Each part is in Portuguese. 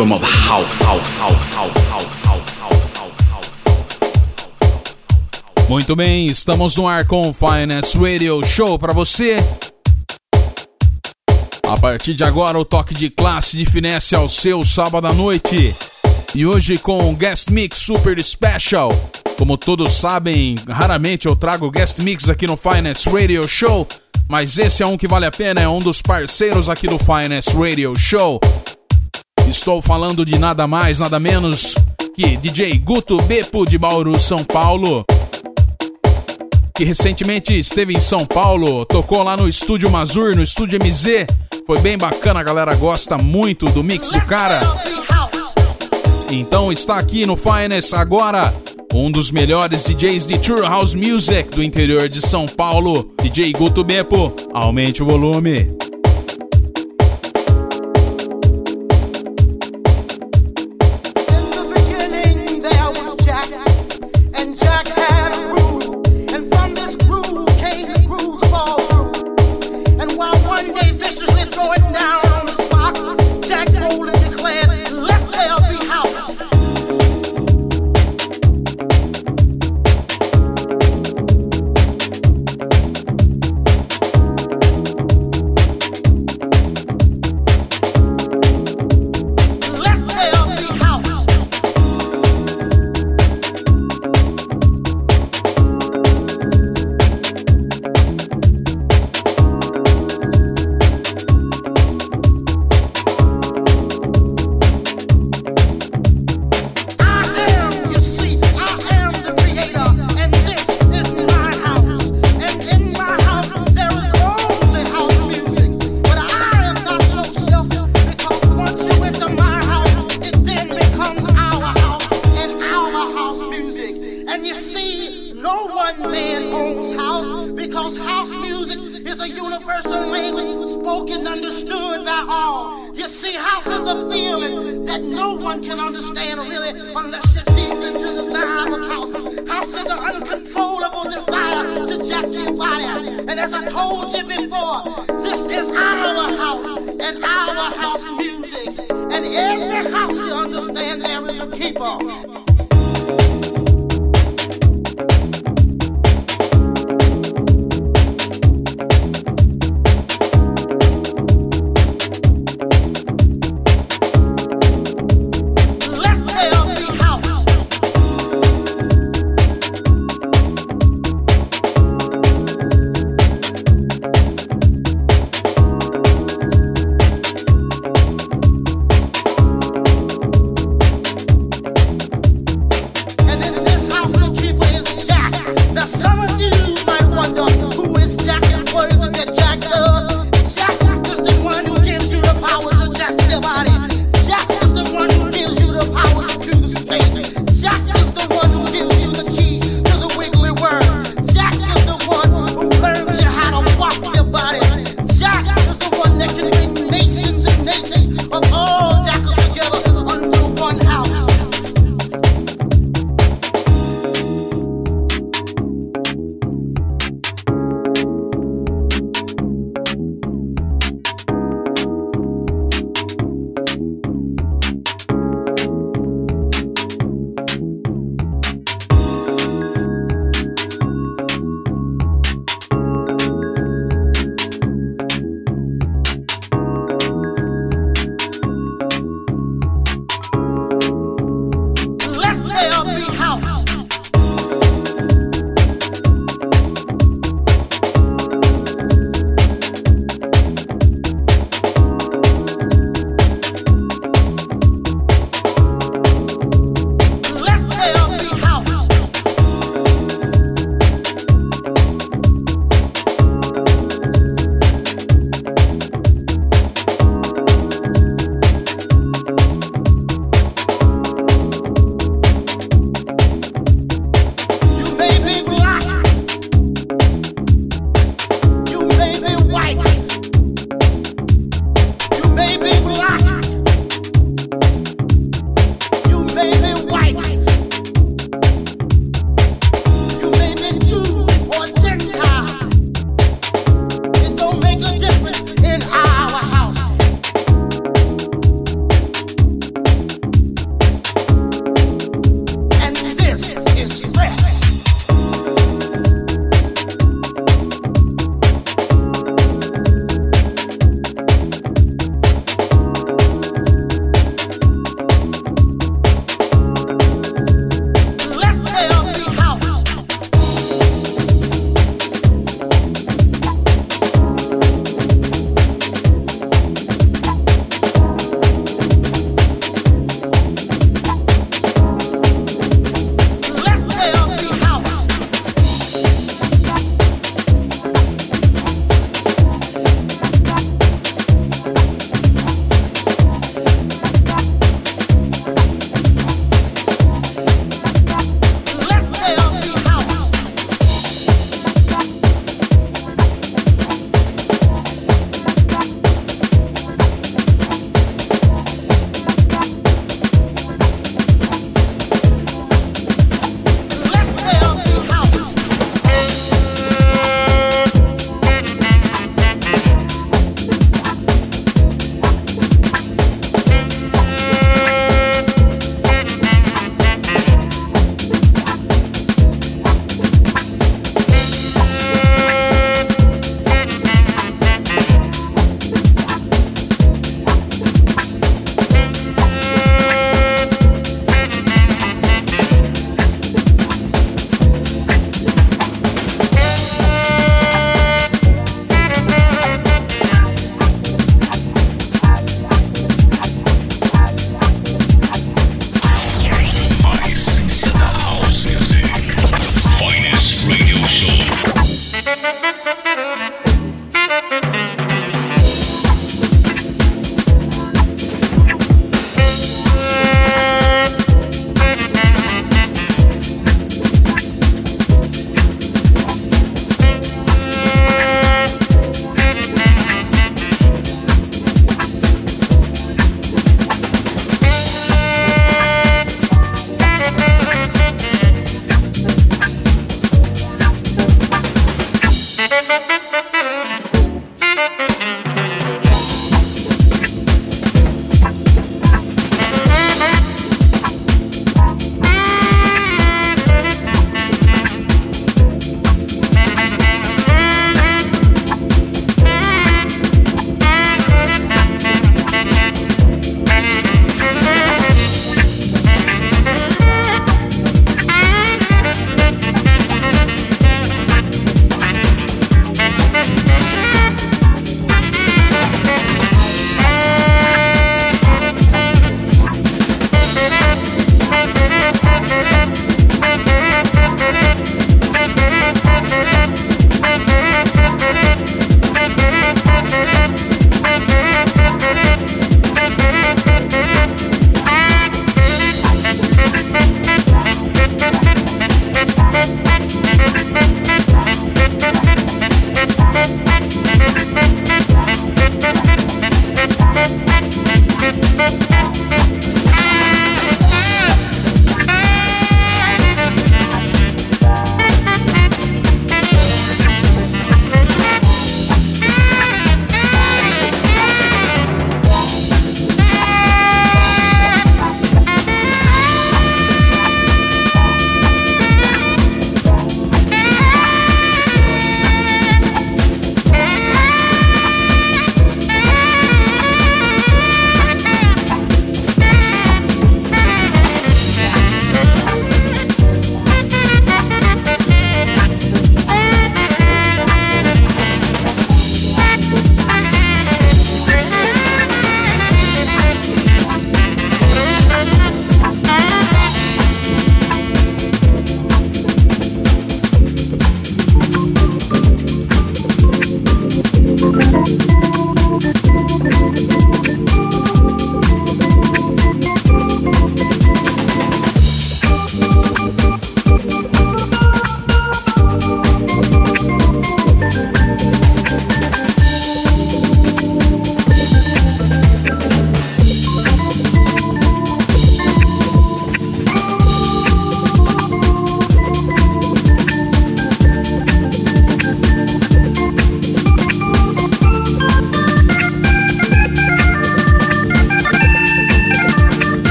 rhythm of house, house, house, house, house, house. Muito bem, estamos no ar com o Finance Radio Show para você. A partir de agora, o toque de classe de finesse ao seu sábado à noite. E hoje com um guest mix super special. Como todos sabem, raramente eu trago guest mix aqui no Finance Radio Show, mas esse é um que vale a pena, é um dos parceiros aqui do Finance Radio Show. Estou falando de nada mais, nada menos que DJ Guto Bepo de Bauru, São Paulo. Que recentemente esteve em São Paulo, tocou lá no Estúdio Mazur, no Estúdio MZ. Foi bem bacana, a galera gosta muito do mix do cara. Então está aqui no Finest agora um dos melhores DJs de True House Music do interior de São Paulo, DJ Guto Bepo. Aumente o volume.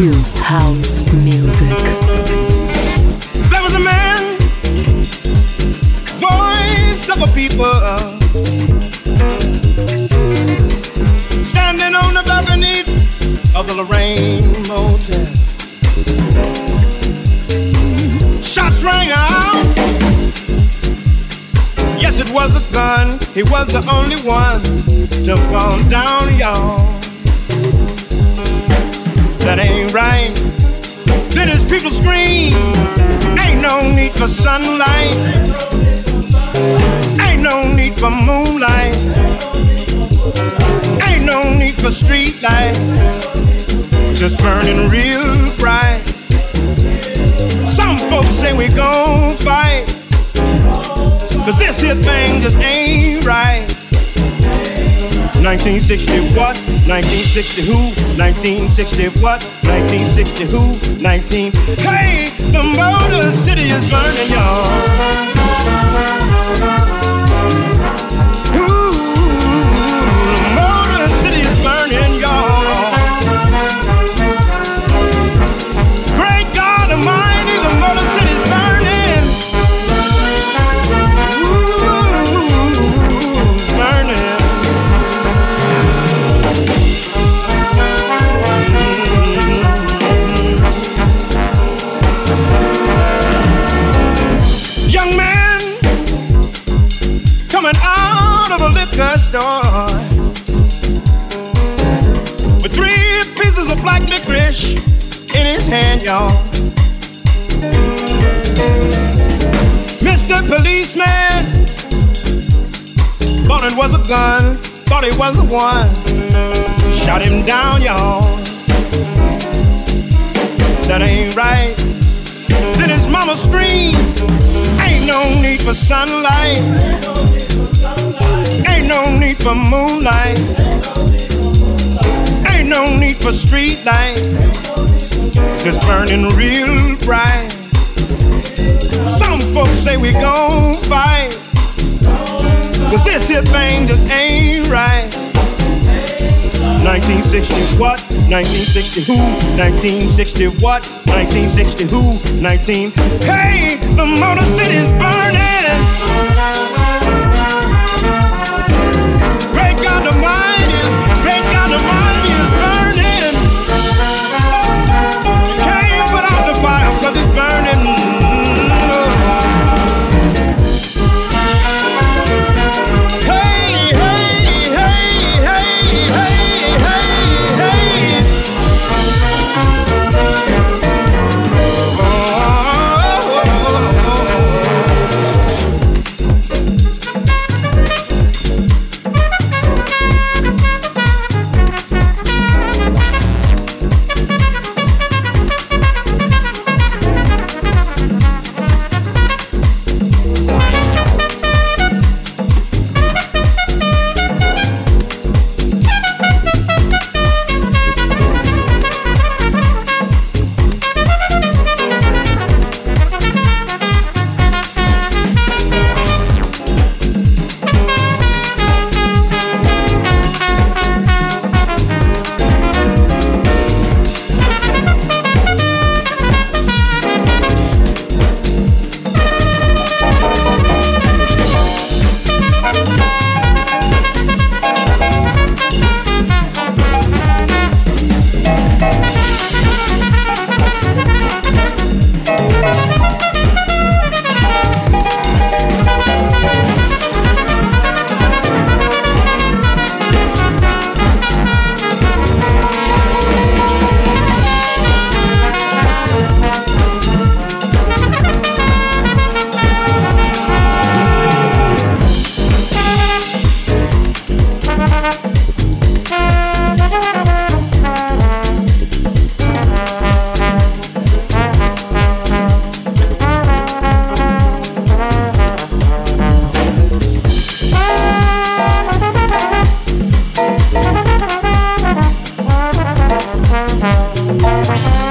Finest 1960 what? 1960 who? 1960 what? 1960 who? 19. Hey, the Motor City is burning, y'all. Mr. Policeman thought it was a gun, thought it was the one. Shot him down, y'all. That ain't right. Then his mama screamed, Ain't no need for sunlight Ain't no need for moonlight. Ain't no need for street lights. Just burning real bright. Some folks say we gon' fight. Cause this here thing just ain't right. 1960 what? 1960 who? 1960 what? 1960 who? 19. Hey, the Motor City's burning. Música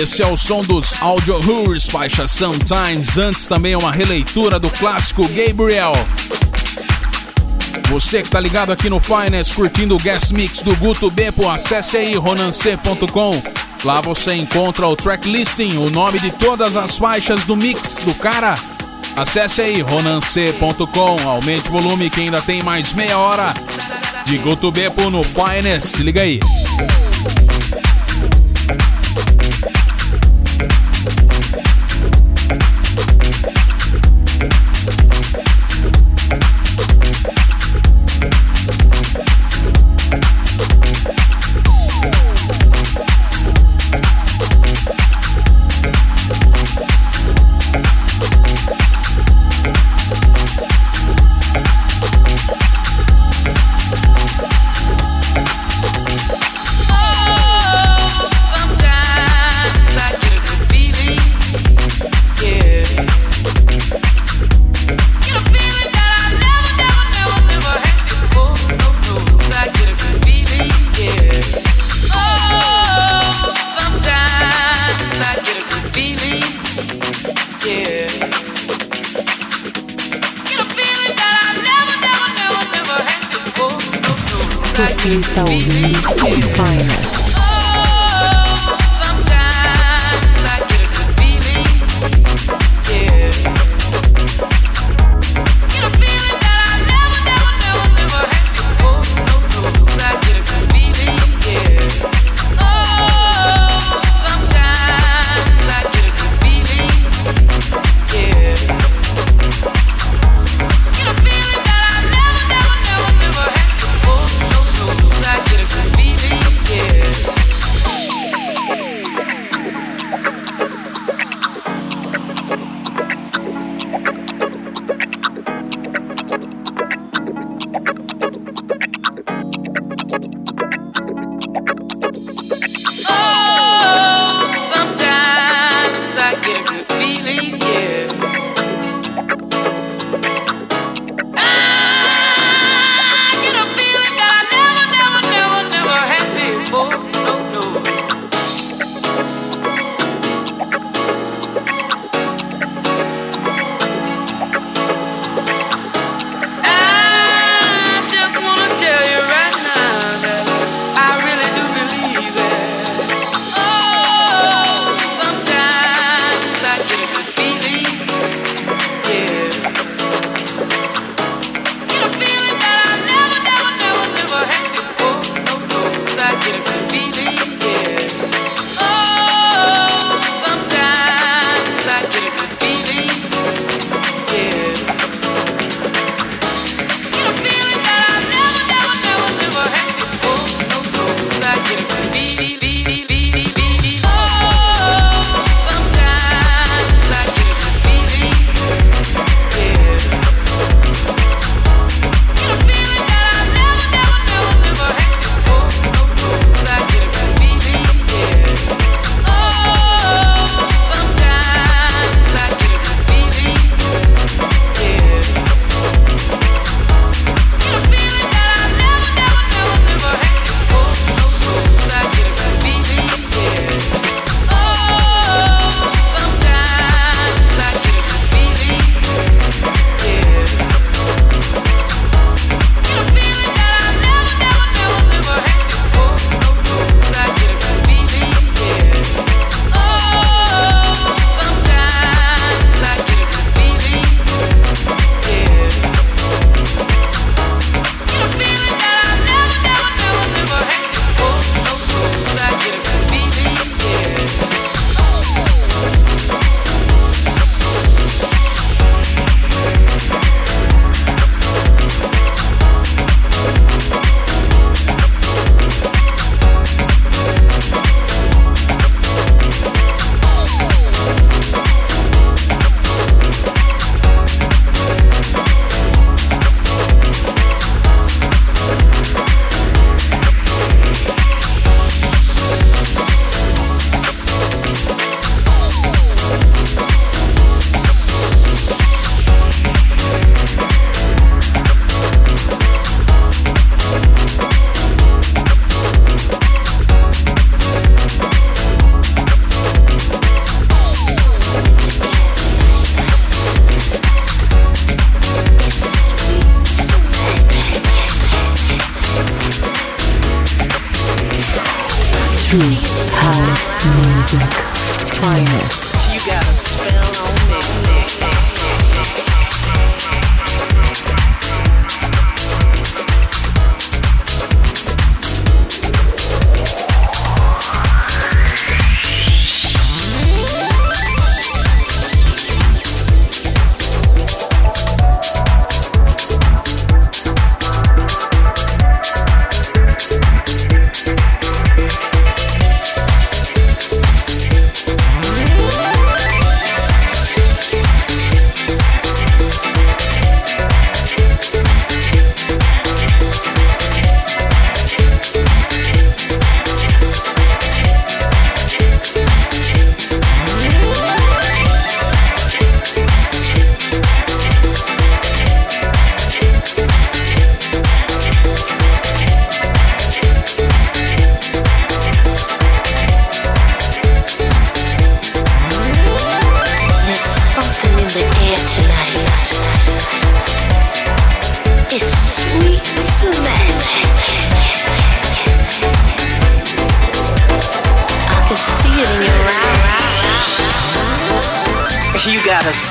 Esse é o som dos Audio Who's, faixa Sometimes. Antes também uma releitura do clássico Gabriel. Você que tá ligado aqui no Finance, curtindo o guest mix do Guto Beppo, acesse aí ronance.com. Lá você encontra o track listing, o nome de todas as faixas do mix do cara. Acesse aí ronance.com, aumente o volume que ainda tem mais meia hora de Guto Beppo no Finance. Se liga aí.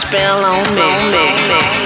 Spell on me.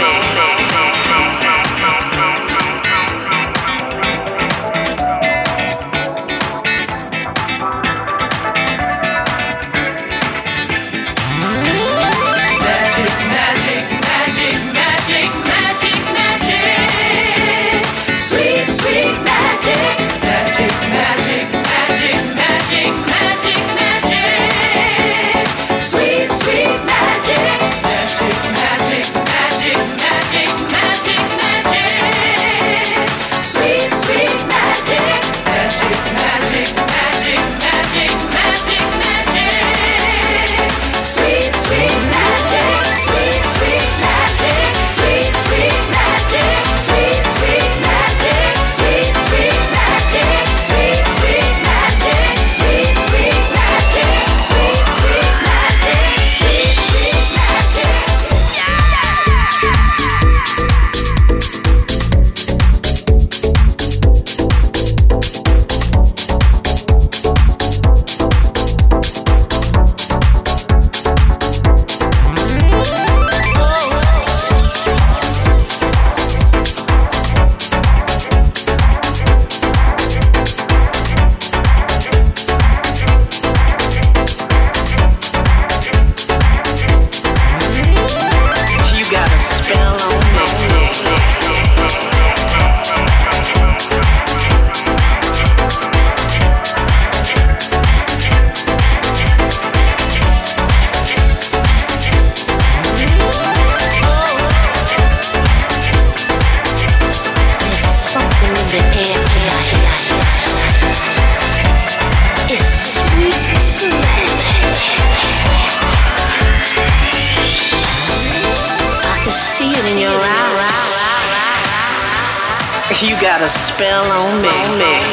spell on me. On me.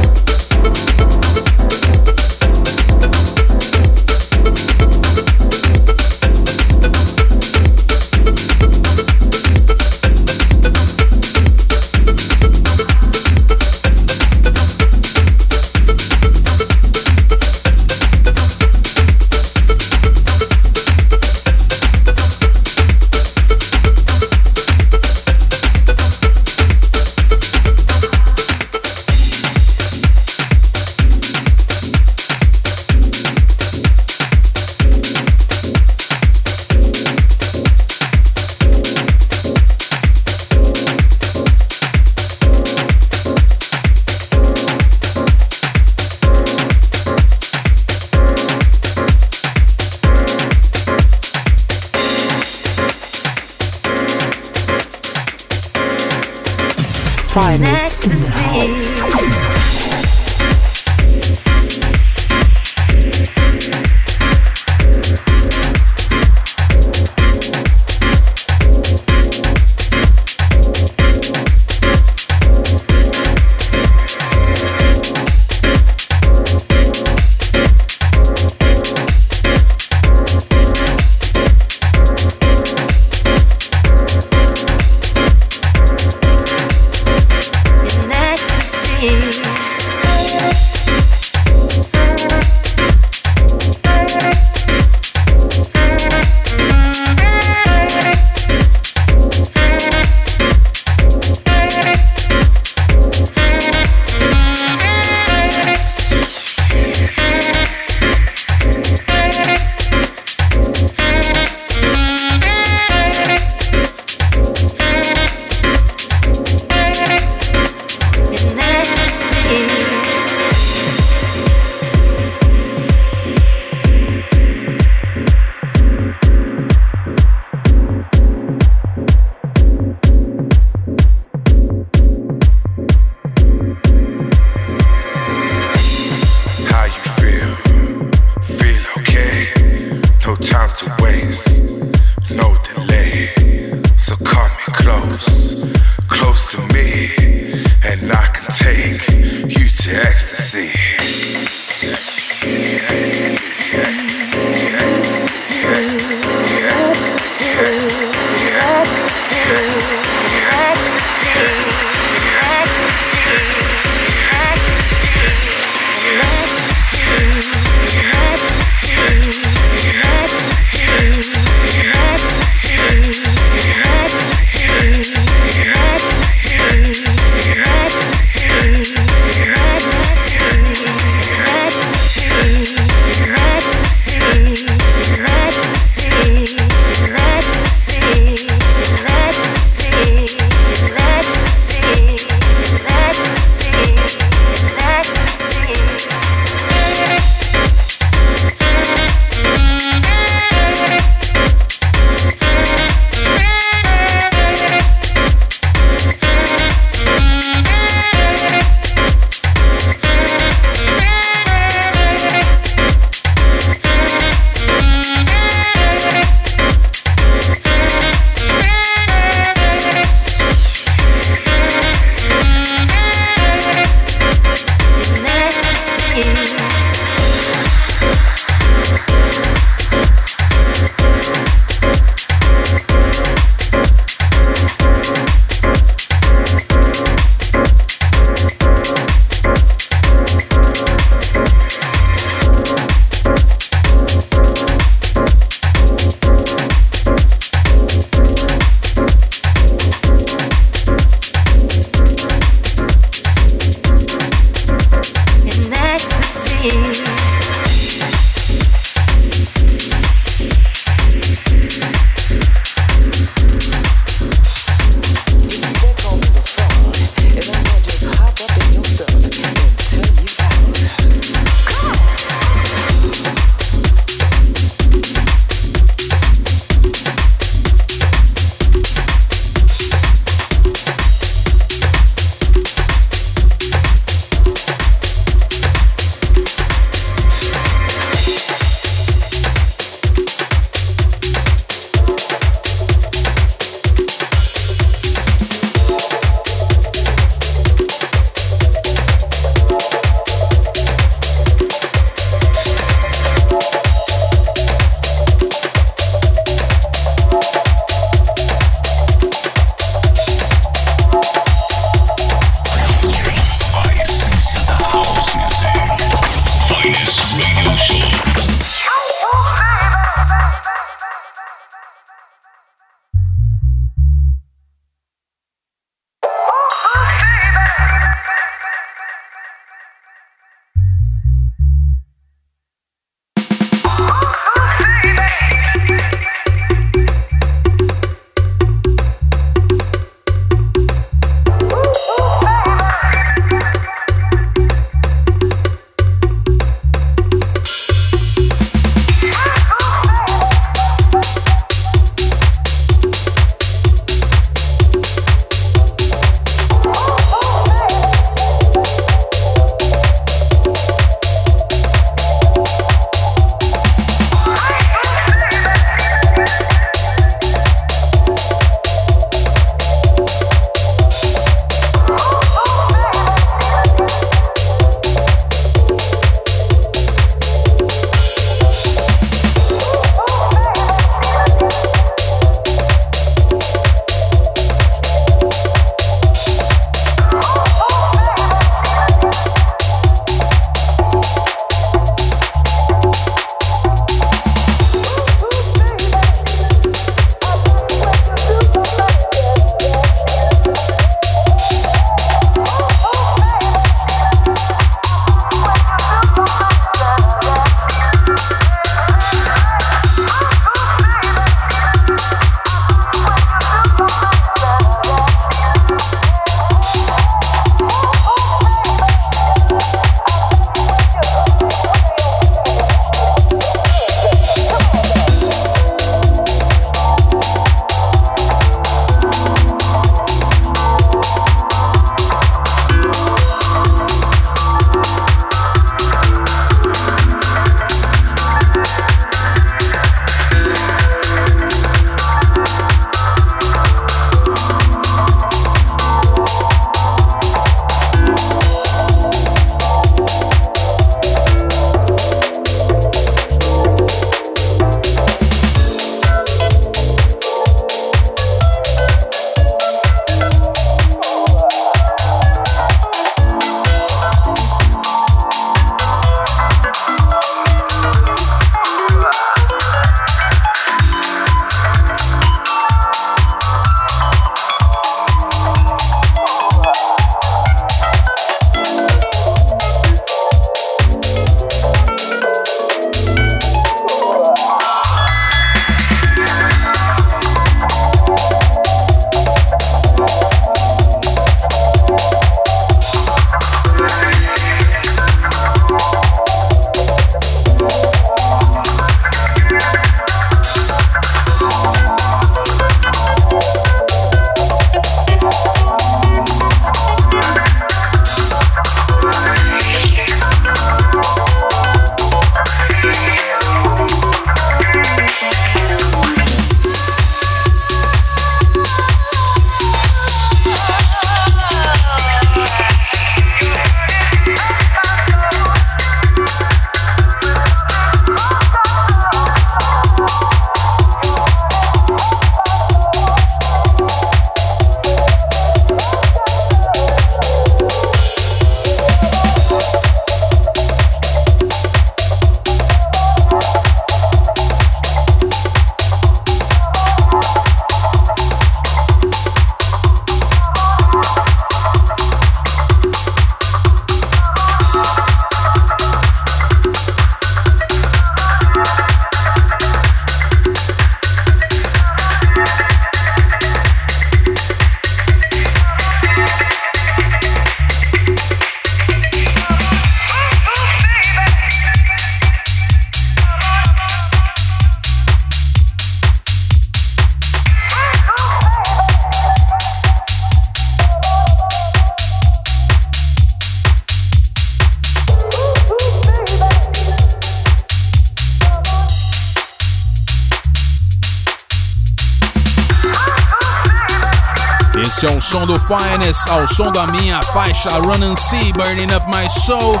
Som do Finest, ao som da minha faixa Run and See, Burning Up My Soul.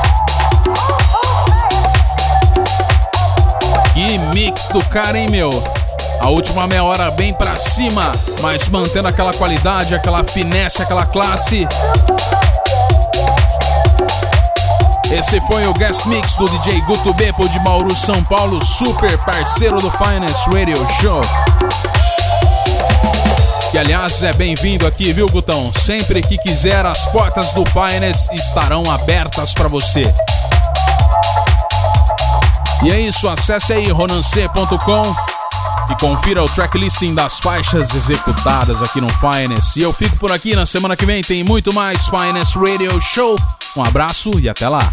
Que mix do cara, hein, meu? A última meia hora bem pra cima, mas mantendo aquela qualidade, aquela finesse, aquela classe. Esse foi o guest mix do DJ Guto Beppo de Mauro, São Paulo, super parceiro do Finance Radio Show. Que aliás é bem-vindo aqui, viu, Gutão? Sempre que quiser, as portas do Finance estarão abertas para você. E é isso, acesse aí ronancê.com e confira o tracklisting das faixas executadas aqui no Finance. E eu fico por aqui na semana que vem, tem muito mais Finance Radio Show. Um abraço e até lá.